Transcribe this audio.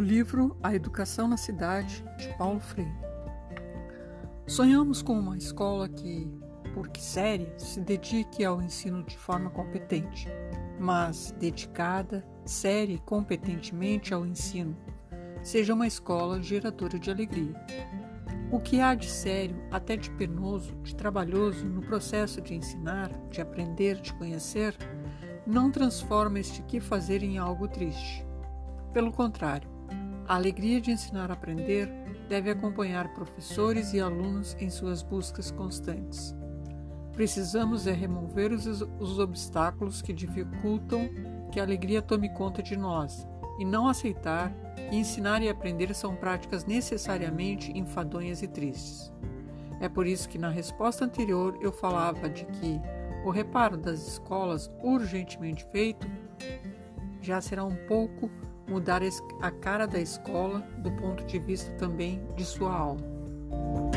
livro A Educação na Cidade, de Paulo Freire. Sonhamos com uma escola que, porque séria, se dedique ao ensino de forma competente, mas dedicada, séria e competentemente ao ensino, seja uma escola geradora de alegria. O que há de sério, até de penoso, de trabalhoso no processo de ensinar, de aprender, de conhecer, não transforma este que fazer em algo triste. Pelo contrário, a alegria de ensinar a aprender deve acompanhar professores e alunos em suas buscas constantes. Precisamos é remover os, os obstáculos que dificultam que a alegria tome conta de nós e não aceitar que ensinar e aprender são práticas necessariamente enfadonhas e tristes. É por isso que na resposta anterior eu falava de que o reparo das escolas urgentemente feito já será um pouco mudar a cara da escola do ponto de vista também de sua alma.